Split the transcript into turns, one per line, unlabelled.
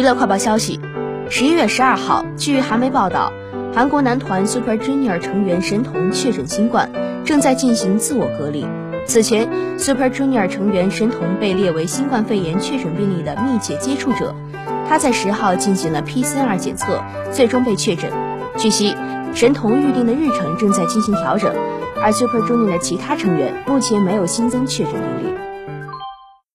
娱乐快报消息十一月十二号据韩媒报道韩国男团 super junior 成员神童确诊新冠正在进行自我隔离。此前 super junior 成员神童被列为新冠肺炎确诊病例的密切接触者他在十号进行了 pcr 检测最终被确诊。据悉神童预定的日程正在进行调整而 super junior 的其他成员目前没有新增确诊病例。